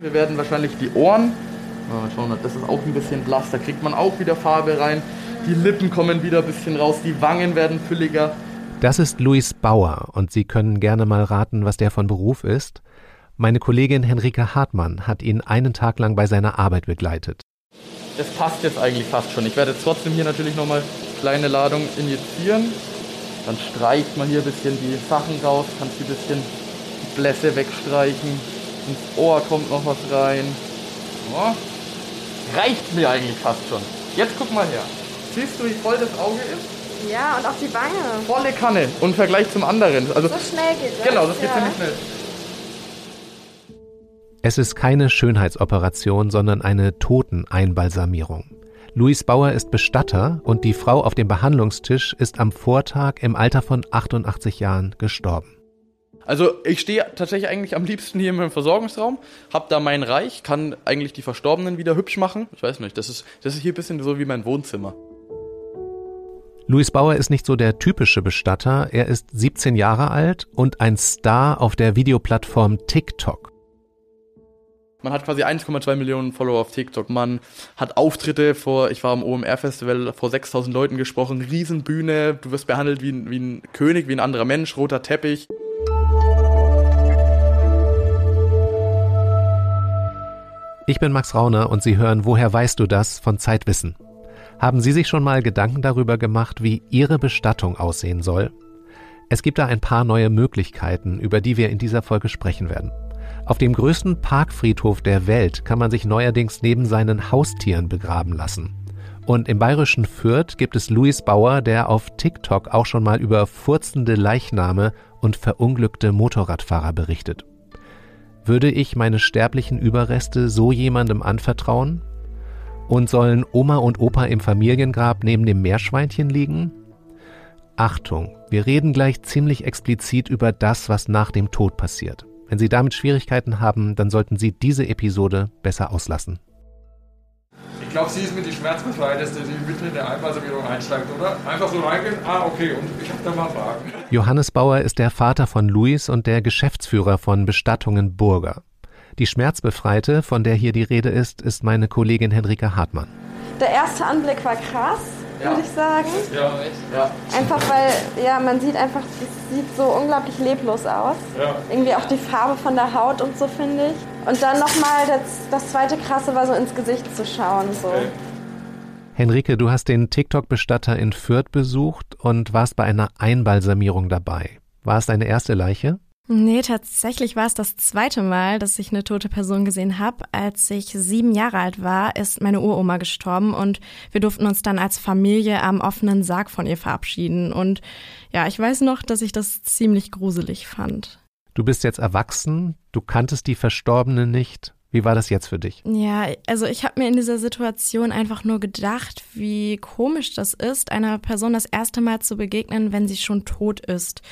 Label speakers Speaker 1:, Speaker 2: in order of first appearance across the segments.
Speaker 1: Wir werden wahrscheinlich die Ohren, mal schauen, das ist auch ein bisschen blass, da kriegt man auch wieder Farbe rein. Die Lippen kommen wieder ein bisschen raus, die Wangen werden fülliger.
Speaker 2: Das ist Luis Bauer und Sie können gerne mal raten, was der von Beruf ist. Meine Kollegin Henrike Hartmann hat ihn einen Tag lang bei seiner Arbeit begleitet.
Speaker 1: Das passt jetzt eigentlich fast schon. Ich werde jetzt trotzdem hier natürlich nochmal kleine Ladung injizieren. Dann streicht man hier ein bisschen die Sachen raus, kann ein bisschen die Blässe wegstreichen. Ins Ohr kommt noch was rein. Oh. Reicht mir eigentlich fast schon. Jetzt guck mal her. Siehst du, wie voll das Auge ist?
Speaker 3: Ja, und auch die Wange.
Speaker 1: Volle Kanne und im Vergleich zum anderen. Also,
Speaker 3: so schnell geht das.
Speaker 1: Genau, das geht
Speaker 3: ja.
Speaker 1: ziemlich schnell.
Speaker 2: Es ist keine Schönheitsoperation, sondern eine Toteneinbalsamierung. Luis Bauer ist Bestatter und die Frau auf dem Behandlungstisch ist am Vortag im Alter von 88 Jahren gestorben.
Speaker 1: Also ich stehe tatsächlich eigentlich am liebsten hier in meinem Versorgungsraum, hab da mein Reich, kann eigentlich die Verstorbenen wieder hübsch machen. Ich weiß nicht, das ist, das ist hier ein bisschen so wie mein Wohnzimmer.
Speaker 2: Luis Bauer ist nicht so der typische Bestatter, er ist 17 Jahre alt und ein Star auf der Videoplattform TikTok.
Speaker 1: Man hat quasi 1,2 Millionen Follower auf TikTok. Man hat Auftritte vor, ich war am OMR-Festival, vor 6000 Leuten gesprochen, Riesenbühne, du wirst behandelt wie ein, wie ein König, wie ein anderer Mensch, roter Teppich.
Speaker 2: Ich bin Max Rauner und Sie hören Woher weißt du das von Zeitwissen. Haben Sie sich schon mal Gedanken darüber gemacht, wie Ihre Bestattung aussehen soll? Es gibt da ein paar neue Möglichkeiten, über die wir in dieser Folge sprechen werden. Auf dem größten Parkfriedhof der Welt kann man sich neuerdings neben seinen Haustieren begraben lassen. Und im bayerischen Fürth gibt es Louis Bauer, der auf TikTok auch schon mal über furzende Leichname und verunglückte Motorradfahrer berichtet. Würde ich meine sterblichen Überreste so jemandem anvertrauen? Und sollen Oma und Opa im Familiengrab neben dem Meerschweinchen liegen? Achtung, wir reden gleich ziemlich explizit über das, was nach dem Tod passiert. Wenn Sie damit Schwierigkeiten haben, dann sollten Sie diese Episode besser auslassen.
Speaker 4: Ich glaube, sie ist mit die schmerzbefreiteste, die mitten in der Einmalservierung einsteigt, oder? Einfach so reingehen, ah, okay, und ich habe da mal Fragen.
Speaker 2: Johannes Bauer ist der Vater von Luis und der Geschäftsführer von Bestattungen Burger. Die Schmerzbefreite, von der hier die Rede ist, ist meine Kollegin Henrike Hartmann.
Speaker 3: Der erste Anblick war krass,
Speaker 1: Ja.
Speaker 3: würde ich sagen.
Speaker 4: Ja,
Speaker 1: Ja.
Speaker 3: Einfach weil, ja, man sieht einfach, es sieht so unglaublich leblos aus.
Speaker 4: ja.
Speaker 3: Irgendwie auch die Farbe von der Haut und so, finde ich. Und dann nochmal, das, das zweite Krasse war so ins Gesicht zu schauen. So.
Speaker 4: Okay.
Speaker 2: Henrike, du hast den TikTok-Bestatter in Fürth besucht und warst bei einer Einbalsamierung dabei. War es deine erste Leiche?
Speaker 5: Nee, tatsächlich war es das zweite Mal, dass ich eine tote Person gesehen habe. Als ich sieben Jahre alt war, ist meine Uroma gestorben und wir durften uns dann als Familie am offenen Sarg von ihr verabschieden. Und ja, ich weiß noch, dass ich das ziemlich gruselig fand.
Speaker 2: Du bist jetzt erwachsen, du kanntest die Verstorbene nicht. Wie war das jetzt für dich?
Speaker 5: Ja, also ich habe mir in dieser Situation einfach nur gedacht, wie komisch das ist, einer Person das erste Mal zu begegnen, wenn sie schon tot ist.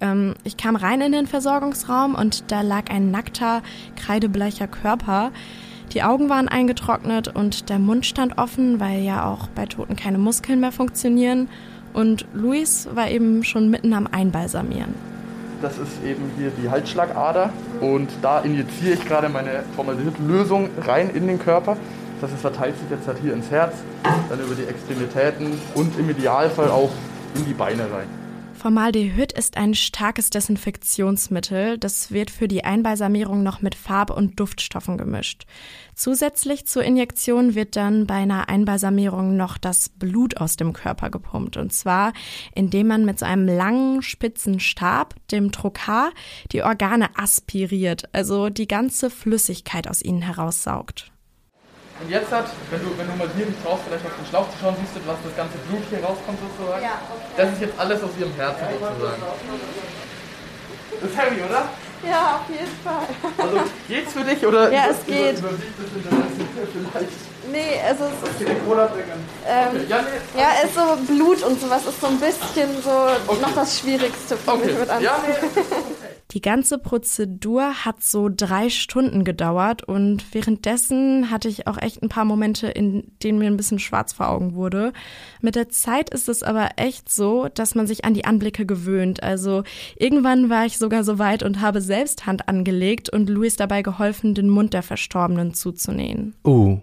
Speaker 5: Ähm, ich kam rein in den Versorgungsraum und da lag ein nackter, kreidebleicher Körper. Die Augen waren eingetrocknet und der Mund stand offen, weil ja auch bei Toten keine Muskeln mehr funktionieren. Und Luis war eben schon mitten am Einbalsamieren.
Speaker 1: Das ist eben hier die Halsschlagader und da injiziere ich gerade meine Formaldehyd-Lösung rein in den Körper. Das heißt, es verteilt sich jetzt halt hier ins Herz, dann über die Extremitäten und im Idealfall auch in die Beine rein.
Speaker 5: Formaldehyd ist ein starkes Desinfektionsmittel. Das wird für die Einbalsamierung noch mit Farb- und Duftstoffen gemischt. Zusätzlich zur Injektion wird dann bei einer Einbalsamierung noch das Blut aus dem Körper gepumpt. Und zwar, indem man mit so einem langen, spitzen Stab, dem Trokar, die Organe aspiriert, also die ganze Flüssigkeit aus ihnen heraussaugt.
Speaker 1: Und jetzt hat, wenn du, wenn du mal hier nicht traust, vielleicht auf den Schlauch zu schauen, siehst du, was das ganze Blut hier rauskommt sozusagen.
Speaker 3: Ja, okay.
Speaker 1: Das ist jetzt alles aus ihrem Herzen sozusagen. Das ist heavy, oder?
Speaker 3: Ja, auf jeden Fall.
Speaker 1: Also geht's für dich oder
Speaker 3: Ja,
Speaker 1: über-
Speaker 3: es geht.
Speaker 1: Über, überwiegt das Interesse vielleicht?
Speaker 3: Nee, also es ist,
Speaker 1: Okay, Cola
Speaker 3: ähm,
Speaker 1: Okay, ja, nee,
Speaker 3: ja, ist so Blut und sowas ist so ein bisschen so
Speaker 1: Okay.
Speaker 3: noch das Schwierigste für
Speaker 1: Okay.
Speaker 3: mich mit
Speaker 1: Ja,
Speaker 3: anzusehen.
Speaker 1: nee.
Speaker 5: Die ganze Prozedur hat so drei Stunden gedauert und währenddessen hatte ich auch echt ein paar Momente, in denen mir ein bisschen schwarz vor Augen wurde. Mit der Zeit ist es aber echt so, dass man sich an die Anblicke gewöhnt. Also irgendwann war ich sogar so weit und habe selbst Hand angelegt und Luis dabei geholfen, den Mund der Verstorbenen zuzunähen.
Speaker 2: Uh,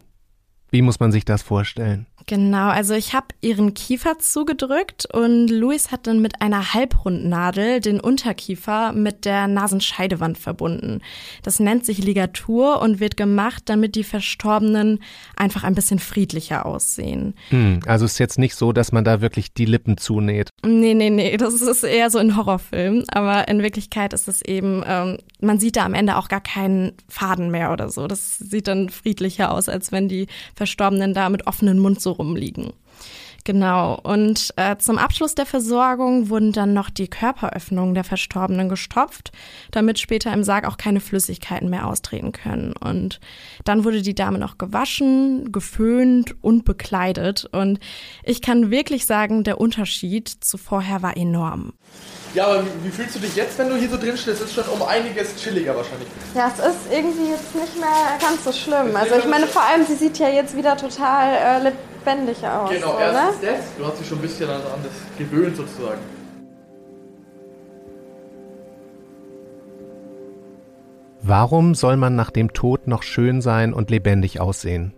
Speaker 2: wie muss man sich das vorstellen?
Speaker 5: Genau, also ich habe ihren Kiefer zugedrückt und Luis hat dann mit einer Halbrundnadel den Unterkiefer mit der Nasenscheidewand verbunden. Das nennt sich Ligatur und wird gemacht, damit die Verstorbenen einfach ein bisschen friedlicher aussehen.
Speaker 2: Hm, also ist jetzt nicht so, dass man da wirklich die Lippen zunäht.
Speaker 5: Nee, nee, nee, das ist eher so in Horrorfilmen, aber in Wirklichkeit ist es eben, ähm, man sieht da am Ende auch gar keinen Faden mehr oder so. Das sieht dann friedlicher aus, als wenn die Verstorbenen da mit offenem Mund so rumliegen. Genau. Und äh, zum Abschluss der Versorgung wurden dann noch die Körperöffnungen der Verstorbenen gestopft, damit später im Sarg auch keine Flüssigkeiten mehr austreten können. Und dann wurde die Dame noch gewaschen, geföhnt und bekleidet. Und ich kann wirklich sagen, der Unterschied zu vorher war enorm.
Speaker 1: Ja, aber wie, wie fühlst du dich jetzt, wenn du hier so drin stehst? Es ist schon um einiges chilliger wahrscheinlich.
Speaker 3: Ja, es ist irgendwie jetzt nicht mehr ganz so schlimm. Also ich meine, vor allem, sie sieht ja jetzt wieder total äh, lebendig aus.
Speaker 1: Genau,
Speaker 3: so,
Speaker 1: erstens das. Du hast dich schon ein bisschen an, an das gewöhnt sozusagen.
Speaker 2: Warum soll man nach dem Tod noch schön sein und lebendig aussehen?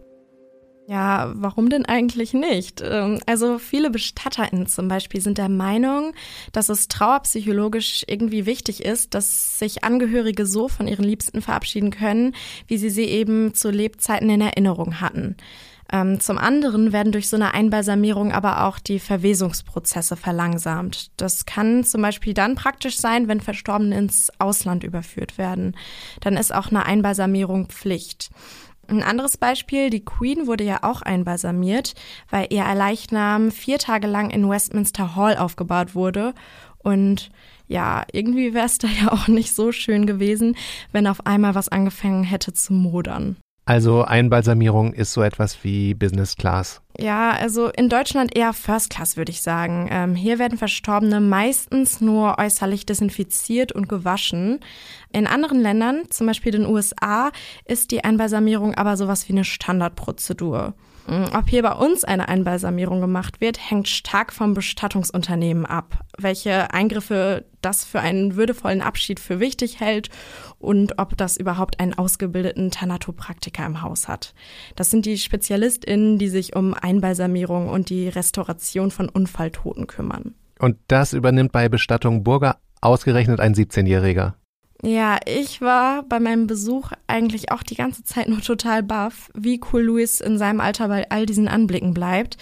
Speaker 5: Ja, warum denn eigentlich nicht? Ähm, Also viele BestatterInnen zum Beispiel sind der Meinung, dass es trauerpsychologisch irgendwie wichtig ist, dass sich Angehörige so von ihren Liebsten verabschieden können, wie sie sie eben zu Lebzeiten in Erinnerung hatten. Ähm, Zum anderen werden durch so eine Einbalsamierung aber auch die Verwesungsprozesse verlangsamt. Das kann zum Beispiel dann praktisch sein, wenn Verstorbene ins Ausland überführt werden. Dann ist auch eine Einbalsamierung Pflicht. Ein anderes Beispiel, die Queen wurde ja auch einbalsamiert, weil ihr Leichnam vier Tage lang in Westminster Hall aufgebahrt wurde. Und ja, irgendwie wäre es da ja auch nicht so schön gewesen, wenn auf einmal was angefangen hätte zu modern.
Speaker 2: Also Einbalsamierung ist so etwas wie Business Class.
Speaker 5: Ja, also in Deutschland eher First Class, würde ich sagen. Ähm, hier werden Verstorbene meistens nur äußerlich desinfiziert und gewaschen. In anderen Ländern, zum Beispiel den USA, ist die Einbalsamierung aber sowas wie eine Standardprozedur. Mm, Ob hier bei uns eine Einbalsamierung gemacht wird, hängt stark vom Bestattungsunternehmen ab, welche Eingriffe das für einen würdevollen Abschied für wichtig hält und ob das überhaupt einen ausgebildeten Thanatopraktiker im Haus hat. Das sind die SpezialistInnen, die sich um Einbalsamierung und die Restauration von Unfalltoten kümmern.
Speaker 2: Und das übernimmt bei Bestattung Burger ausgerechnet ein 17-Jähriger.
Speaker 5: Ja, ich war bei meinem Besuch eigentlich auch die ganze Zeit nur total baff, wie cool Luis in seinem Alter bei all diesen Anblicken bleibt.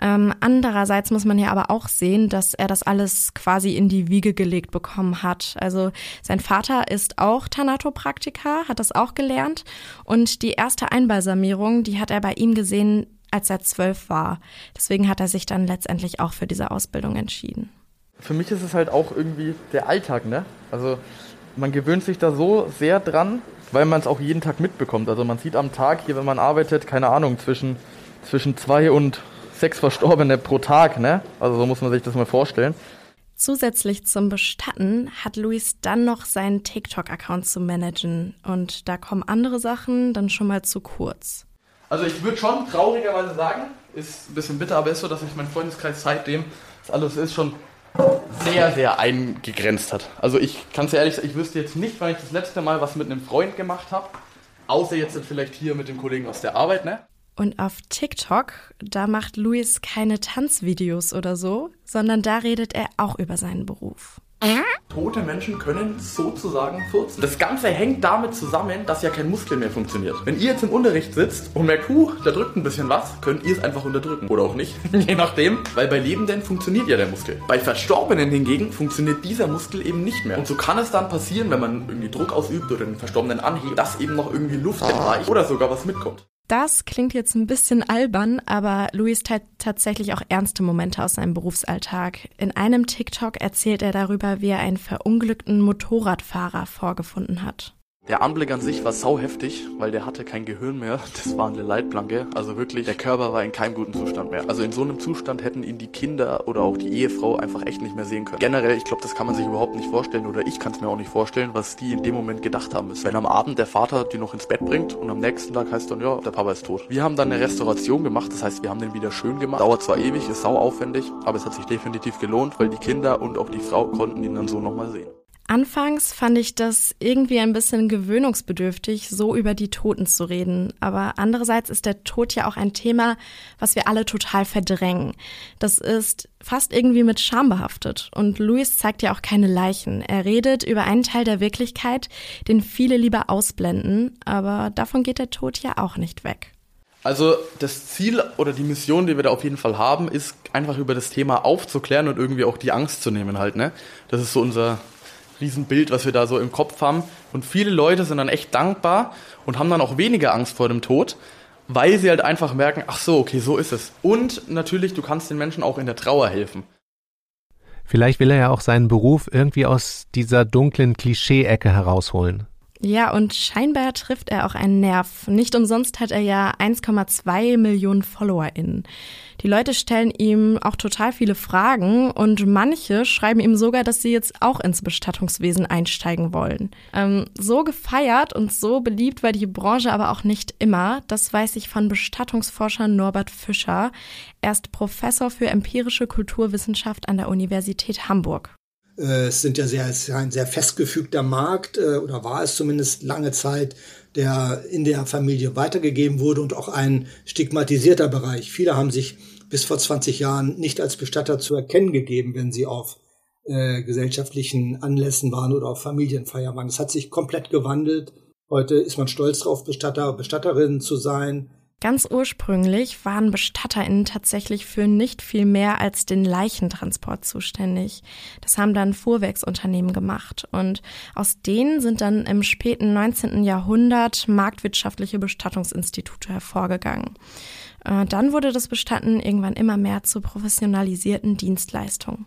Speaker 5: Ähm, andererseits muss man ja aber auch sehen, dass er das alles quasi in die Wiege gelegt bekommen hat. Also sein Vater ist auch Thanatopraktiker, hat das auch gelernt und die erste Einbalsamierung, die hat er bei ihm gesehen, als er zwölf war. Deswegen hat er sich dann letztendlich auch für diese Ausbildung entschieden.
Speaker 1: Für mich ist es halt auch irgendwie der Alltag, ne? Also man gewöhnt sich da so sehr dran, weil man es auch jeden Tag mitbekommt. Also man sieht am Tag hier, wenn man arbeitet, keine Ahnung, zwischen, zwischen zwei und sechs Verstorbene pro Tag, ne? Also so muss man sich das mal vorstellen.
Speaker 5: Zusätzlich zum Bestatten hat Luis dann noch seinen TikTok-Account zu managen. Und da kommen andere Sachen dann schon mal zu kurz.
Speaker 1: Also ich würde schon traurigerweise sagen, ist ein bisschen bitter, aber ist so, dass sich mein Freundeskreis seitdem das alles ist schon sehr, sehr eingegrenzt hat. Also ich kann es ehrlich sagen, ich wüsste jetzt nicht, wann ich das letzte Mal was mit einem Freund gemacht habe. Außer jetzt vielleicht hier mit dem Kollegen aus der Arbeit, ne?
Speaker 5: Und auf TikTok, da macht Luis keine Tanzvideos oder so, sondern da redet er auch über seinen Beruf.
Speaker 1: Tote Menschen können sozusagen furzen. Das Ganze hängt damit zusammen, dass ja kein Muskel mehr funktioniert. Wenn ihr jetzt im Unterricht sitzt und merkt, huh, da drückt ein bisschen was, könnt ihr es einfach unterdrücken. Oder auch nicht, je nachdem. Weil bei Lebenden funktioniert ja der Muskel. Bei Verstorbenen hingegen funktioniert dieser Muskel eben nicht mehr. Und so kann es dann passieren, wenn man irgendwie Druck ausübt oder den Verstorbenen anhebt, dass eben noch irgendwie Luft entweicht oder sogar was mitkommt.
Speaker 5: Das klingt jetzt ein bisschen albern, aber Luis teilt tatsächlich auch ernste Momente aus seinem Berufsalltag. In einem TikTok erzählt er darüber, wie er einen verunglückten Motorradfahrer vorgefunden hat.
Speaker 1: Der Anblick an sich war sau heftig, weil der hatte kein Gehirn mehr. Das war eine Leitplanke. Also wirklich, der Körper war in keinem guten Zustand mehr. Also in so einem Zustand hätten ihn die Kinder oder auch die Ehefrau einfach echt nicht mehr sehen können. Generell, ich glaube, das kann man sich überhaupt nicht vorstellen oder ich kann es mir auch nicht vorstellen, was die in dem Moment gedacht haben müssen. Wenn am Abend der Vater die noch ins Bett bringt und am nächsten Tag heißt dann, ja, der Papa ist tot. Wir haben dann eine Restauration gemacht, das heißt, wir haben den wieder schön gemacht. Dauert zwar ewig, ist sau aufwendig, aber es hat sich definitiv gelohnt, weil die Kinder und auch die Frau konnten ihn dann so nochmal sehen.
Speaker 5: Anfangs fand ich das irgendwie ein bisschen gewöhnungsbedürftig, so über die Toten zu reden. Aber andererseits ist der Tod ja auch ein Thema, was wir alle total verdrängen. Das ist fast irgendwie mit Scham behaftet. Und Louis zeigt ja auch keine Leichen. Er redet über einen Teil der Wirklichkeit, den viele lieber ausblenden. Aber davon geht der Tod ja auch nicht weg.
Speaker 1: Also das Ziel oder die Mission, die wir da auf jeden Fall haben, ist einfach über das Thema aufzuklären und irgendwie auch die Angst zu nehmen halt. Ne? Das ist so unser Riesenbild, was wir da so im Kopf haben. Und viele Leute sind dann echt dankbar und haben dann auch weniger Angst vor dem Tod, weil sie halt einfach merken, ach so, okay, so ist es. Und natürlich, du kannst den Menschen auch in der Trauer helfen.
Speaker 2: Vielleicht will er ja auch seinen Beruf irgendwie aus dieser dunklen Klischee-Ecke herausholen.
Speaker 5: Ja, und scheinbar trifft er auch einen Nerv. Nicht umsonst hat er ja 1,2 Millionen FollowerInnen. Die Leute stellen ihm auch total viele Fragen und manche schreiben ihm sogar, dass sie jetzt auch ins Bestattungswesen einsteigen wollen. Ähm, so gefeiert und so beliebt war die Branche aber auch nicht immer. Das weiß ich von Bestattungsforscher Norbert Fischer. Er ist Professor für empirische Kulturwissenschaft an der Universität Hamburg.
Speaker 6: Äh, es sind ja sehr, es ist ein sehr festgefügter Markt äh, oder war es zumindest lange Zeit, der in der Familie weitergegeben wurde und auch ein stigmatisierter Bereich. Viele haben sich bis vor 20 Jahren nicht als Bestatter zu erkennen gegeben, wenn sie auf äh, gesellschaftlichen Anlässen waren oder auf Familienfeiern waren. Das hat sich komplett gewandelt. Heute ist man stolz darauf, Bestatter, Bestatterin zu sein.
Speaker 5: Ganz ursprünglich waren BestatterInnen tatsächlich für nicht viel mehr als den Leichentransport zuständig. Das haben dann Fuhrwerksunternehmen gemacht. Und aus denen sind dann im späten 19. Jahrhundert marktwirtschaftliche Bestattungsinstitute hervorgegangen. Äh, dann wurde das Bestatten irgendwann immer mehr zur professionalisierten Dienstleistung.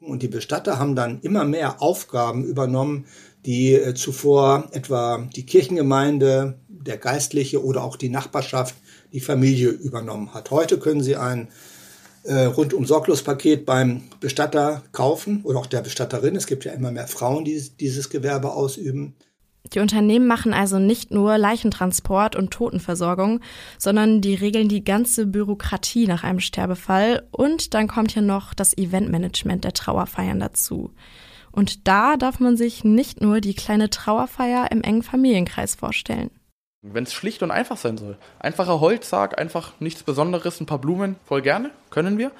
Speaker 6: Und die Bestatter haben dann immer mehr Aufgaben übernommen, die äh, zuvor etwa die Kirchengemeinde, der Geistliche oder auch die Nachbarschaft, die Familie übernommen hat. Heute können Sie ein äh, rundum Sorglospaket beim Bestatter kaufen oder auch der Bestatterin. Es gibt ja immer mehr Frauen, die dieses Gewerbe ausüben.
Speaker 5: Die Unternehmen machen also nicht nur Leichentransport und Totenversorgung, sondern die regeln die ganze Bürokratie nach einem Sterbefall und dann kommt ja noch das Eventmanagement der Trauerfeiern dazu. Und da darf man sich nicht nur die kleine Trauerfeier im engen Familienkreis vorstellen.
Speaker 1: Wenn es schlicht und einfach sein soll. Einfacher Holzsarg, einfach nichts Besonderes, ein paar Blumen, voll gerne, können wir.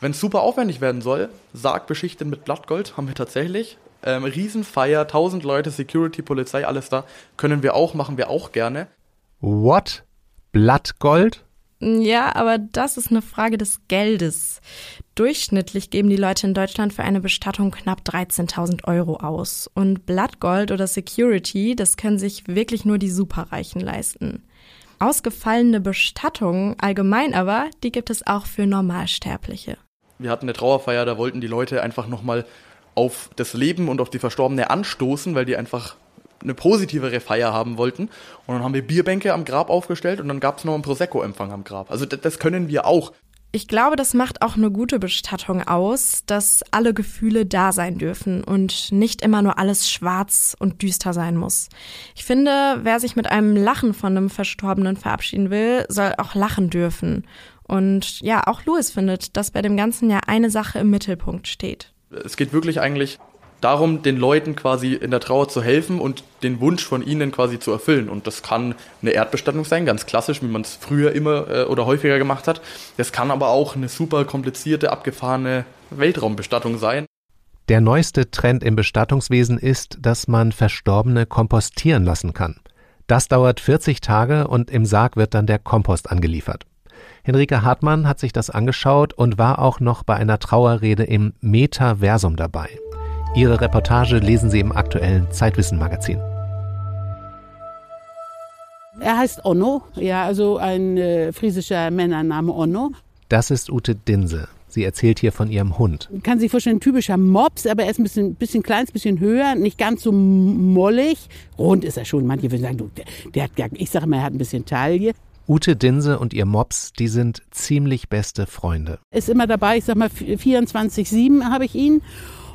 Speaker 1: Wenn es super aufwendig werden soll, Sarg beschichtet mit Blattgold, haben wir tatsächlich. Ähm, Riesenfeier, 1000 Leute, Security, Polizei, alles da. Können wir auch, machen wir auch gerne.
Speaker 2: What? Blattgold?
Speaker 5: Ja, aber das ist eine Frage des Geldes. Durchschnittlich geben die Leute in Deutschland für eine Bestattung knapp 13.000 Euro aus. Und Blattgold oder Security, das können sich wirklich nur die Superreichen leisten. Ausgefallene Bestattungen allgemein aber, die gibt es auch für Normalsterbliche.
Speaker 1: Wir hatten eine Trauerfeier, da wollten die Leute einfach nochmal auf das Leben und auf die Verstorbene anstoßen, weil die einfach eine positivere Feier haben wollten. Und dann haben wir Bierbänke am Grab aufgestellt und dann gab es noch einen Prosecco-Empfang am Grab. Also das können wir auch.
Speaker 5: Ich glaube, das macht auch eine gute Bestattung aus, dass alle Gefühle da sein dürfen und nicht immer nur alles schwarz und düster sein muss. Ich finde, wer sich mit einem Lachen von einem Verstorbenen verabschieden will, soll auch lachen dürfen. Und ja, auch Louis findet, dass bei dem Ganzen ja eine Sache im Mittelpunkt steht.
Speaker 1: Es geht wirklich eigentlich darum, den Leuten quasi in der Trauer zu helfen und den Wunsch von ihnen quasi zu erfüllen. Und das kann eine Erdbestattung sein, ganz klassisch, wie man es früher immer äh, oder häufiger gemacht hat. Das kann aber auch eine super komplizierte, abgefahrene Weltraumbestattung sein.
Speaker 2: Der neueste Trend im Bestattungswesen ist, dass man Verstorbene kompostieren lassen kann. Das dauert 40 Tage und im Sarg wird dann der Kompost angeliefert. Henrike Hartmann hat sich das angeschaut und war auch noch bei einer Trauerrede im Metaversum dabei. Ihre Reportage lesen Sie im aktuellen Zeitwissen-Magazin.
Speaker 7: Er heißt Onno, ja, also ein äh, friesischer Männername Onno.
Speaker 2: Das ist Ute Dinse. Sie erzählt hier von ihrem Hund.
Speaker 7: Man kann sich vorstellen, ein typischer Mops, aber er ist ein bisschen, bisschen klein, ein bisschen höher, nicht ganz so mollig. Rund ist er schon. Manche würden sagen, du, der, der hat, ich sage mal, er hat ein bisschen Taille.
Speaker 2: Ute Dinse und ihr Mops, die sind ziemlich beste Freunde.
Speaker 7: Ist immer dabei, ich sag mal 24-7 habe ich ihn.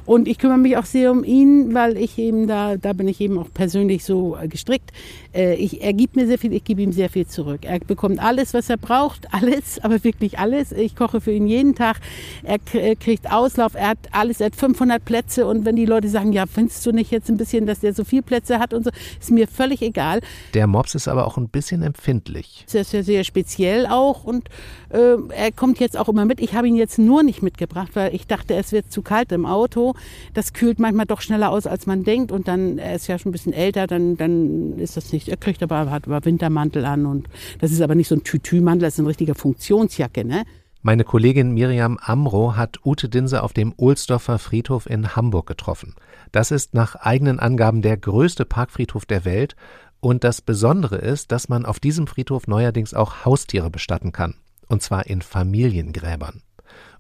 Speaker 7: Und ich kümmere mich auch sehr um ihn, weil ich eben da, da bin ich eben auch persönlich so äh, gestrickt. Äh, ich, er gibt mir sehr viel, ich gebe ihm sehr viel zurück. Er bekommt alles, was er braucht, alles, aber wirklich alles. Ich koche für ihn jeden Tag. Er kriegt Auslauf, er hat alles, er hat 500 Plätze und wenn die Leute sagen, ja, findest du nicht jetzt ein bisschen, dass der so viel Plätze hat und so, ist mir völlig egal.
Speaker 2: Der Mops ist aber auch ein bisschen empfindlich.
Speaker 7: Das ist ja sehr speziell auch und äh, er kommt jetzt auch immer mit. Ich habe ihn jetzt nur nicht mitgebracht, weil ich dachte, es wird zu kalt im Auto. Das kühlt manchmal doch schneller aus, als man denkt. Und dann, er ist ja schon ein bisschen älter, dann, dann ist das nicht. Er kriegt aber, hat aber Wintermantel an. Und das ist aber nicht so ein Tütü-Mantel, das ist eine richtige Funktionsjacke, ne?
Speaker 2: Meine Kollegin Miriam Amro hat Ute Dinse auf dem Ohlsdorfer Friedhof in Hamburg getroffen. Das ist nach eigenen Angaben der größte Parkfriedhof der Welt und das Besondere ist, dass man auf diesem Friedhof neuerdings auch Haustiere bestatten kann. Und zwar in Familiengräbern.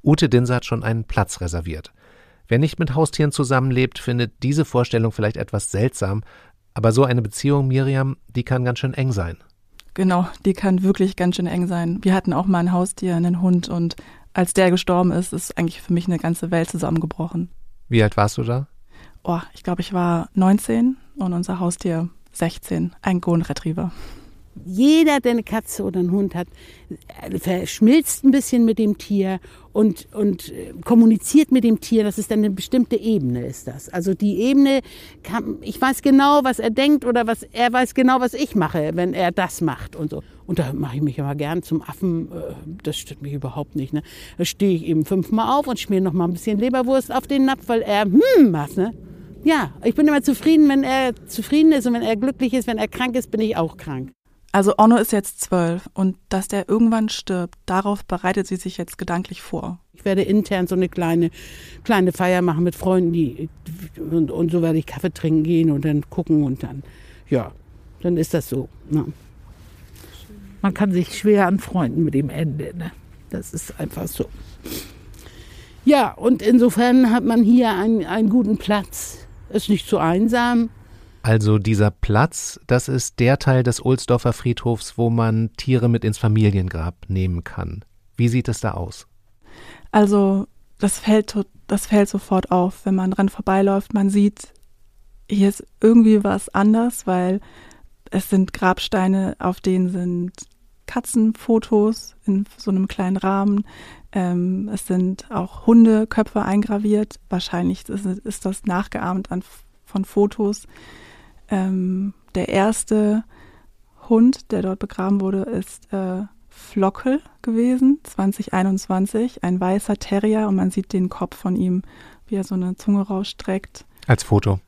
Speaker 2: Ute Dinse hat schon einen Platz reserviert. Wer nicht mit Haustieren zusammenlebt, findet diese Vorstellung vielleicht etwas seltsam, aber so eine Beziehung, Miriam, die kann ganz schön eng sein.
Speaker 8: Genau, die kann wirklich ganz schön eng sein. Wir hatten auch mal ein Haustier, einen Hund und als der gestorben ist, ist eigentlich für mich eine ganze Welt zusammengebrochen.
Speaker 2: Wie alt warst du da?
Speaker 8: Oh, ich glaube, ich war 19 und unser Haustier 16, ein Golden Retriever.
Speaker 7: Jeder, der eine Katze oder einen Hund hat, verschmilzt ein bisschen mit dem Tier und, und äh, kommuniziert mit dem Tier. Das ist dann eine bestimmte Ebene, ist das. Also die Ebene, kann, ich weiß genau, was er denkt oder was er weiß genau, was ich mache, wenn er das macht und so. Und da mache ich mich aber gern zum Affen. Äh, das stört mich überhaupt nicht. Ne? Da stehe ich eben fünfmal auf und schmier noch mal ein bisschen Leberwurst auf den Napf, weil er hm macht. Ne? Ja, ich bin immer zufrieden, wenn er zufrieden ist und wenn er glücklich ist. Wenn er krank ist, bin ich auch krank.
Speaker 8: Also Onno ist jetzt zwölf und dass der irgendwann stirbt, darauf bereitet sie sich jetzt gedanklich vor.
Speaker 7: Ich werde intern so eine kleine, kleine Feier machen mit Freunden, die, und, und so werde ich Kaffee trinken gehen und dann gucken und dann, ja, dann ist das so. Ne? Man kann sich schwer anfreunden mit dem Ende. Ne? Das ist einfach so. Ja, und insofern hat man hier einen, einen guten Platz. Ist nicht zu einsam,
Speaker 2: also dieser Platz, das ist der Teil des Ohlsdorfer Friedhofs, wo man Tiere mit ins Familiengrab nehmen kann. Wie sieht es da aus?
Speaker 8: Also das fällt, das fällt sofort auf, wenn man dran vorbeiläuft. Man sieht, hier ist irgendwie was anders, weil es sind Grabsteine, auf denen sind Katzenfotos in so einem kleinen Rahmen. Ähm, es sind auch Hundeköpfe eingraviert. Wahrscheinlich ist, ist das nachgeahmt an, von Fotos. Ähm, der erste Hund, der dort begraben wurde, ist äh, Flockel gewesen, 2021, ein weißer Terrier und man sieht den Kopf von ihm, wie er so eine Zunge rausstreckt.
Speaker 2: Als Foto.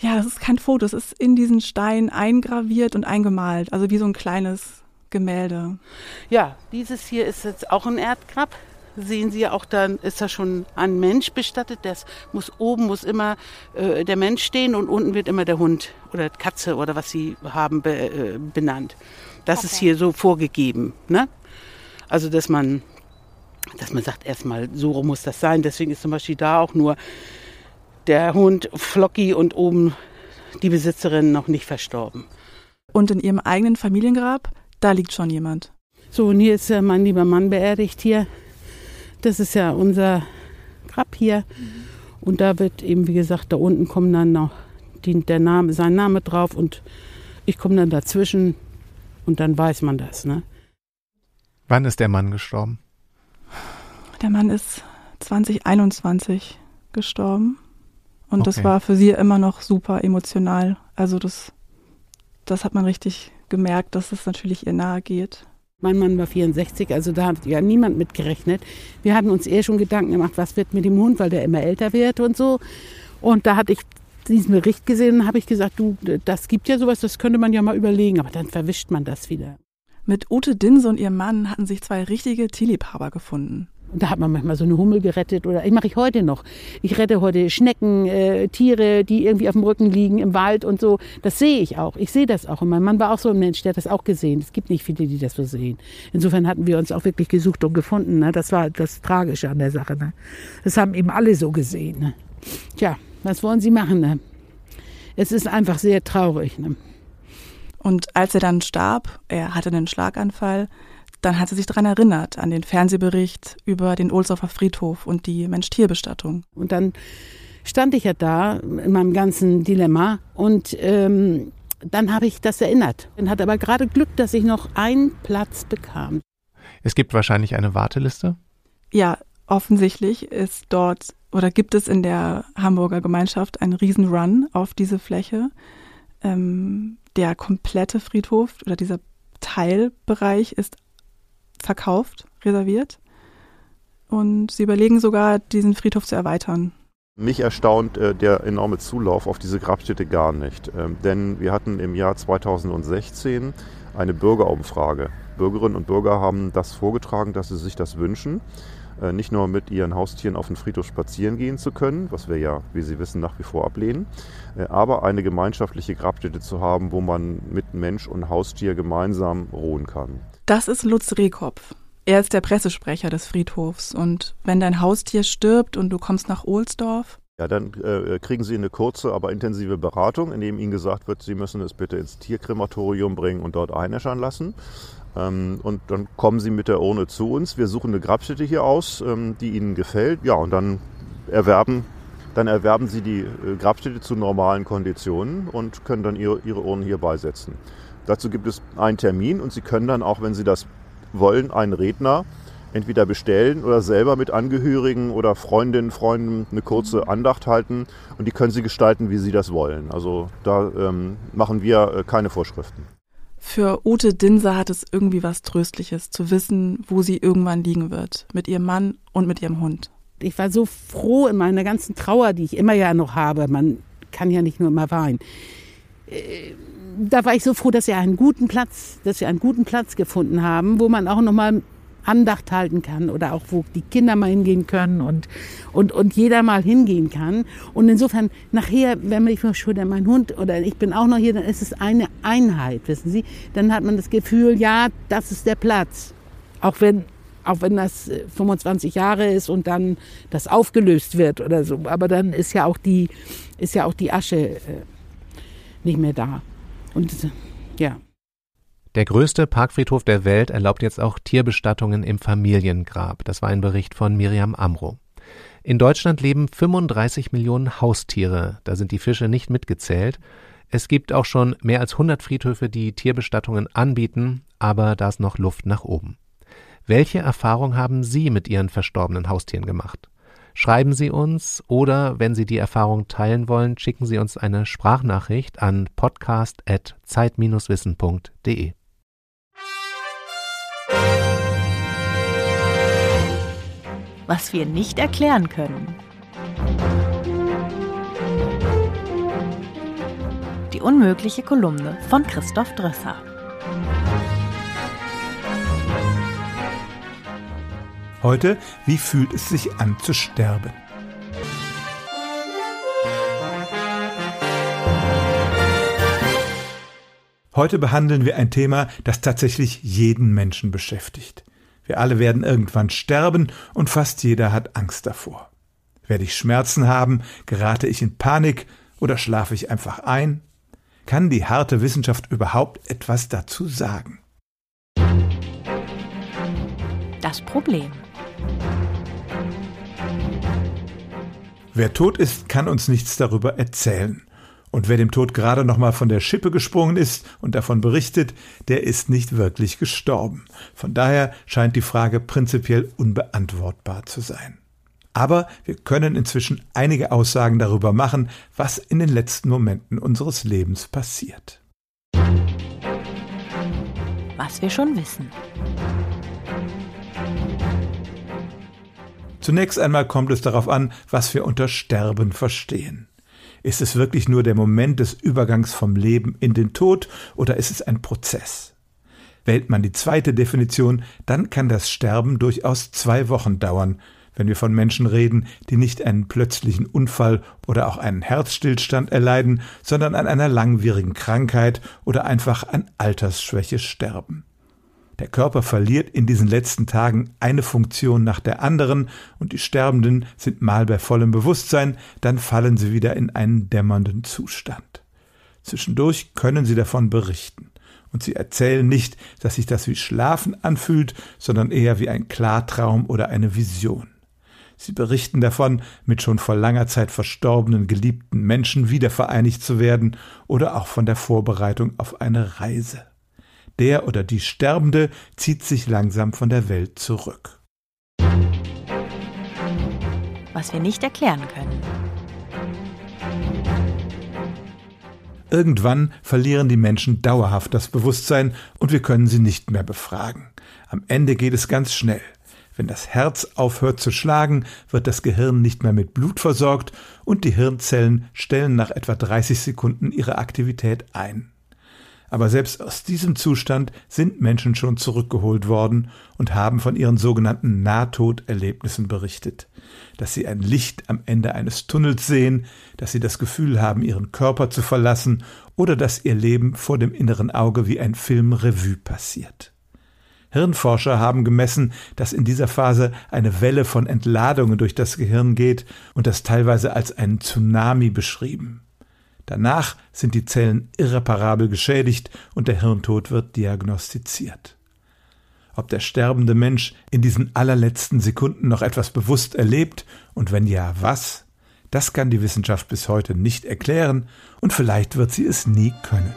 Speaker 8: Ja, das ist kein Foto, es ist in diesen Stein eingraviert und eingemalt, also wie so ein kleines Gemälde.
Speaker 7: Ja, dieses hier ist jetzt auch ein Erdgrab sehen Sie ja auch, dann ist da schon ein Mensch bestattet. Das muss oben muss immer äh, der Mensch stehen und unten wird immer der Hund oder Katze oder was Sie haben be, äh, benannt. Das okay. ist hier so vorgegeben. Ne? Also dass man, dass man sagt erstmal, so muss das sein. Deswegen ist zum Beispiel da auch nur der Hund Flocky und oben die Besitzerin noch nicht verstorben.
Speaker 8: Und in ihrem eigenen Familiengrab, da liegt schon jemand.
Speaker 7: So, und hier ist ja mein lieber Mann beerdigt hier. Das ist ja unser Grab hier. Und da wird eben, wie gesagt, da unten kommt dann noch die, der Name, sein Name drauf und ich komme dann dazwischen und dann weiß man das. Ne?
Speaker 2: Wann ist der Mann gestorben?
Speaker 8: Der Mann ist 2021 gestorben. Und
Speaker 2: Okay.
Speaker 8: das war für sie immer noch super emotional. Also das, das hat man richtig gemerkt, dass es natürlich ihr nahe geht.
Speaker 7: Mein Mann war 64, also da hat ja niemand mit gerechnet. Wir hatten uns eher schon Gedanken gemacht, was wird mit dem Hund, weil der immer älter wird und so. Und da hatte ich diesen Bericht gesehen und habe ich gesagt, du, das gibt ja sowas, das könnte man ja mal überlegen, aber dann verwischt man das wieder.
Speaker 8: Mit Ute Dinse und ihrem Mann hatten sich zwei richtige Tierliebhaber gefunden.
Speaker 7: Da hat man manchmal so eine Hummel gerettet oder ich mache ich heute noch. Ich rette heute Schnecken, äh, Tiere, die irgendwie auf dem Rücken liegen im Wald und so. Das sehe ich auch. Ich sehe das auch. Und mein Mann war auch so ein Mensch, der hat das auch gesehen. Es gibt nicht viele, die das so sehen. Insofern hatten wir uns auch wirklich gesucht und gefunden. Ne? Das war das Tragische an der Sache. Ne? Das haben eben alle so gesehen. Ne? Tja, was wollen Sie machen? Ne? Es ist einfach sehr traurig. Ne?
Speaker 8: Und als er dann starb, er hatte einen Schlaganfall, dann hat sie sich daran erinnert, an den Fernsehbericht über den Ohlsdorfer Friedhof und die Mensch-Tier-Bestattung.
Speaker 7: Und dann stand ich ja da in meinem ganzen Dilemma und ähm, dann habe ich das erinnert. Dann hatte aber gerade Glück, dass ich noch einen Platz bekam.
Speaker 2: Es gibt wahrscheinlich eine Warteliste?
Speaker 8: Ja, offensichtlich ist dort oder gibt es in der Hamburger Gemeinschaft einen Riesenrun auf diese Fläche. Ähm, der komplette Friedhof oder dieser Teilbereich ist verkauft, reserviert. Und sie überlegen sogar, diesen Friedhof zu erweitern.
Speaker 9: Mich erstaunt äh, der enorme Zulauf auf diese Grabstätte gar nicht. Ähm, denn wir hatten im Jahr 2016 eine Bürgerumfrage. Bürgerinnen und Bürger haben das vorgetragen, dass sie sich das wünschen. Äh, nicht nur mit ihren Haustieren auf den Friedhof spazieren gehen zu können, was wir ja, wie Sie wissen, nach wie vor ablehnen, äh, aber eine gemeinschaftliche Grabstätte zu haben, wo man mit Mensch und Haustier gemeinsam ruhen kann.
Speaker 8: Das ist Lutz Rehkopf. Er ist der Pressesprecher des Friedhofs. Und wenn dein Haustier stirbt und du kommst nach Ohlsdorf,
Speaker 9: ja, dann äh, kriegen Sie eine kurze, aber intensive Beratung, in dem Ihnen gesagt wird, Sie müssen es bitte ins Tierkrematorium bringen und dort einäschern lassen. Ähm, und dann kommen Sie mit der Urne zu uns. Wir suchen eine Grabstätte hier aus, ähm, die Ihnen gefällt. Ja, und dann erwerben, dann erwerben Sie die äh, Grabstätte zu normalen Konditionen und können dann Ihre, Ihre Urne hier beisetzen. Dazu gibt es einen Termin und Sie können dann auch, wenn Sie das wollen, einen Redner entweder bestellen oder selber mit Angehörigen oder Freundinnen, Freunden eine kurze Andacht halten und die können Sie gestalten, wie Sie das wollen. Also da ähm, machen wir äh, keine Vorschriften.
Speaker 8: Für Ute Dinser hat es irgendwie was Tröstliches, zu wissen, wo sie irgendwann liegen wird, mit ihrem Mann und mit ihrem Hund.
Speaker 7: Ich war so froh in meiner ganzen Trauer, die ich immer ja noch habe. Man kann ja nicht nur immer weinen. Äh, da war ich so froh, dass wir einen guten Platz, dass wir einen guten Platz gefunden haben, wo man auch noch mal Andacht halten kann oder auch wo die Kinder mal hingehen können und, und, und jeder mal hingehen kann. Und insofern, nachher, wenn ich schon mein Hund oder ich bin auch noch hier, dann ist es eine Einheit, wissen Sie. Dann hat man das Gefühl, ja, das ist der Platz. Auch wenn, auch wenn das 25 äh, Jahre ist und dann das aufgelöst wird oder so. Aber dann ist ja auch die, ist ja auch die Asche äh, nicht mehr da. Und ja.
Speaker 2: Der größte Parkfriedhof der Welt erlaubt jetzt auch Tierbestattungen im Familiengrab. Das war ein Bericht von Miriam Amro. In Deutschland leben 35 Millionen Haustiere. Da sind die Fische nicht mitgezählt. Es gibt auch schon mehr als 100 Friedhöfe, die Tierbestattungen anbieten, aber da ist noch Luft nach oben. Welche Erfahrung haben Sie mit Ihren verstorbenen Haustieren gemacht? Schreiben Sie uns oder wenn Sie die Erfahrung teilen wollen, schicken Sie uns eine Sprachnachricht an podcast.zeit-wissen.de.
Speaker 10: Was wir nicht erklären können. Die unmögliche Kolumne von Christoph Drösser.
Speaker 11: Heute, wie fühlt es sich an zu sterben? Heute behandeln wir ein Thema, das tatsächlich jeden Menschen beschäftigt. Wir alle werden irgendwann sterben und fast jeder hat Angst davor. Werde ich Schmerzen haben, gerate ich in Panik oder schlafe ich einfach ein? Kann die harte Wissenschaft überhaupt etwas dazu sagen?
Speaker 10: Das Problem.
Speaker 11: Wer tot ist, kann uns nichts darüber erzählen. Und wer dem Tod gerade noch mal von der Schippe gesprungen ist und davon berichtet, der ist nicht wirklich gestorben. Von daher scheint die Frage prinzipiell unbeantwortbar zu sein. Aber wir können inzwischen einige Aussagen darüber machen, was in den letzten Momenten unseres Lebens passiert.
Speaker 10: Was wir schon wissen.
Speaker 11: Zunächst einmal kommt es darauf an, was wir unter Sterben verstehen. Ist es wirklich nur der Moment des Übergangs vom Leben in den Tod oder ist es ein Prozess? Wählt man die zweite Definition, dann kann das Sterben durchaus zwei Wochen dauern, wenn wir von Menschen reden, die nicht einen plötzlichen Unfall oder auch einen Herzstillstand erleiden, sondern an einer langwierigen Krankheit oder einfach an Altersschwäche sterben. Der Körper verliert in diesen letzten Tagen eine Funktion nach der anderen und die Sterbenden sind mal bei vollem Bewusstsein, dann fallen sie wieder in einen dämmernden Zustand. Zwischendurch können sie davon berichten. Und sie erzählen nicht, dass sich das wie Schlafen anfühlt, sondern eher wie ein Klartraum oder eine Vision. Sie berichten davon, mit schon vor langer Zeit verstorbenen geliebten Menschen wiedervereinigt zu werden oder auch von der Vorbereitung auf eine Reise. Der oder die Sterbende zieht sich langsam von der Welt zurück.
Speaker 10: Was wir nicht erklären können.
Speaker 11: Irgendwann verlieren die Menschen dauerhaft das Bewusstsein und wir können sie nicht mehr befragen. Am Ende geht es ganz schnell. Wenn das Herz aufhört zu schlagen, wird das Gehirn nicht mehr mit Blut versorgt und die Hirnzellen stellen nach etwa 30 Sekunden ihre Aktivität ein. Aber selbst aus diesem Zustand sind Menschen schon zurückgeholt worden und haben von ihren sogenannten Nahtoderlebnissen berichtet, dass sie ein Licht am Ende eines Tunnels sehen, dass sie das Gefühl haben, ihren Körper zu verlassen oder dass ihr Leben vor dem inneren Auge wie ein Film Revue passiert. Hirnforscher haben gemessen, dass in dieser Phase eine Welle von Entladungen durch das Gehirn geht und das teilweise als einen Tsunami beschrieben. Danach sind die Zellen irreparabel geschädigt und der Hirntod wird diagnostiziert. Ob der sterbende Mensch in diesen allerletzten Sekunden noch etwas bewusst erlebt und wenn ja, was? Das kann die Wissenschaft bis heute nicht erklären und vielleicht wird sie es nie können.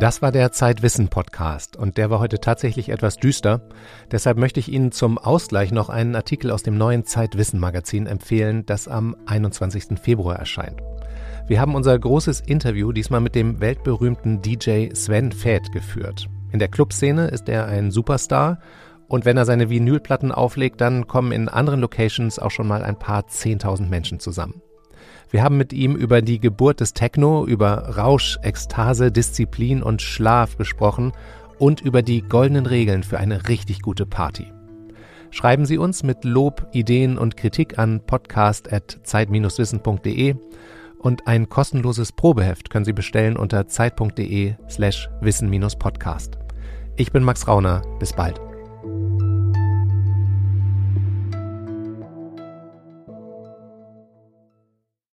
Speaker 2: Das war der Zeitwissen Podcast und der war heute tatsächlich etwas düster. Deshalb möchte ich Ihnen zum Ausgleich noch einen Artikel aus dem neuen Zeitwissen Magazin empfehlen, das am 21. Februar erscheint. Wir haben unser großes Interview diesmal mit dem weltberühmten DJ Sven Feth geführt. In der Clubszene ist er ein Superstar und wenn er seine Vinylplatten auflegt, dann kommen in anderen Locations auch schon mal ein paar 10.000 Menschen zusammen. Wir haben mit ihm über die Geburt des Techno, über Rausch, Ekstase, Disziplin und Schlaf gesprochen und über die goldenen Regeln für eine richtig gute Party. Schreiben Sie uns mit Lob, Ideen und Kritik an podcast.zeit-wissen.de und ein kostenloses Probeheft können Sie bestellen unter zeit.de slash wissen-podcast. Ich bin Max Rauner. Bis bald.